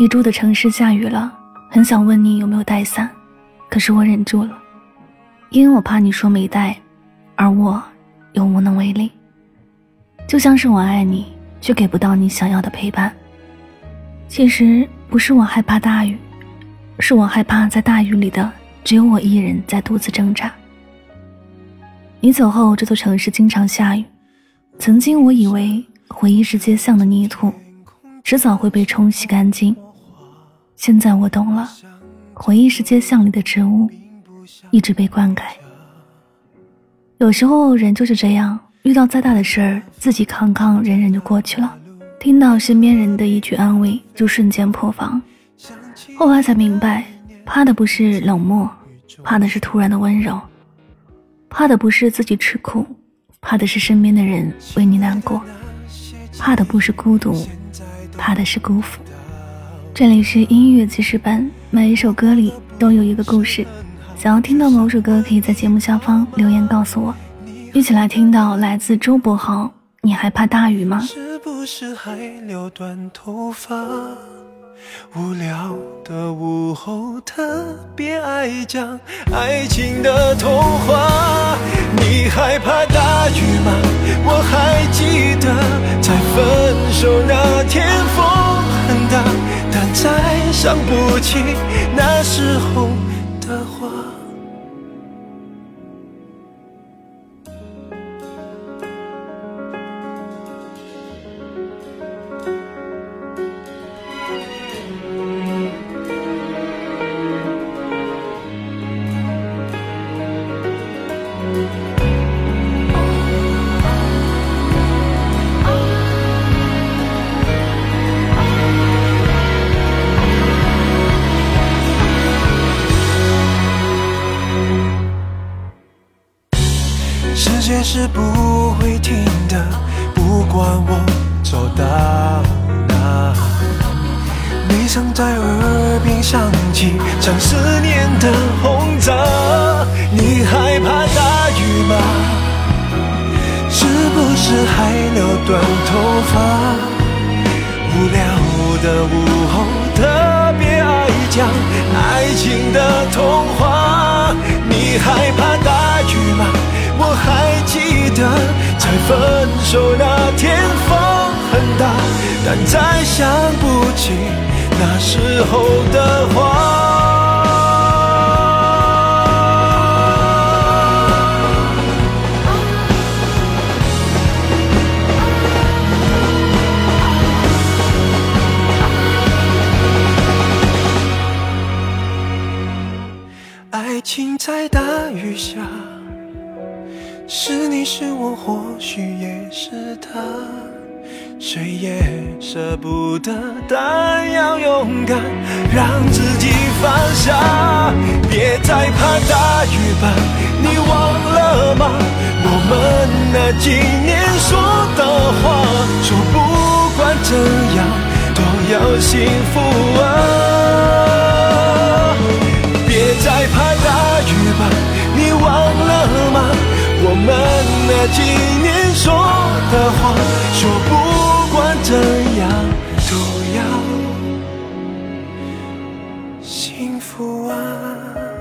你住的城市下雨了，很想问你有没有带伞，可是我忍住了，因为我怕你说没带，而我又无能为力。就像是我爱你，却给不到你想要的陪伴。其实不是我害怕大雨，是我害怕在大雨里的只有我一人在独自挣扎。你走后，这座城市经常下雨。曾经我以为回忆是街巷的泥土，迟早会被冲洗干净。现在我懂了，回忆是街巷里的植物，一直被灌溉。有时候人就是这样，遇到再大的事儿，自己扛扛忍忍就过去了。听到身边人的一句安慰，就瞬间破防。后来才明白，怕的不是冷漠，怕的是突然的温柔，怕的不是自己吃苦，怕的是身边的人为你难过，怕的不是孤独，怕的是辜负。这里是音乐记事本，每一首歌里都有一个故事。想要听到某首歌，可以在节目下方留言告诉我。一起来听到来自周柏豪，你害怕大雨吗？是不是还留短头发？无聊的午后，特别爱讲爱情的童话。你害怕大雨吗？我还记得在分手那天风。想不起那时候的话。是不会停的，不管我走到哪。你常在耳边响起，像思念的轰炸。你害怕大雨吗？是不是还留短头发？无聊的午后，特别爱讲爱情的童话。但再想不起那时候的话。爱情在大雨下。是你是我，或许也是他，谁也舍不得，但要勇敢让自己放下。别再怕大雨吧，你忘了吗？我们那几年说的话，说不管怎样都要幸福啊。别再怕大雨吧，你忘了吗？我们那几年说的话，说不这样都要幸福啊。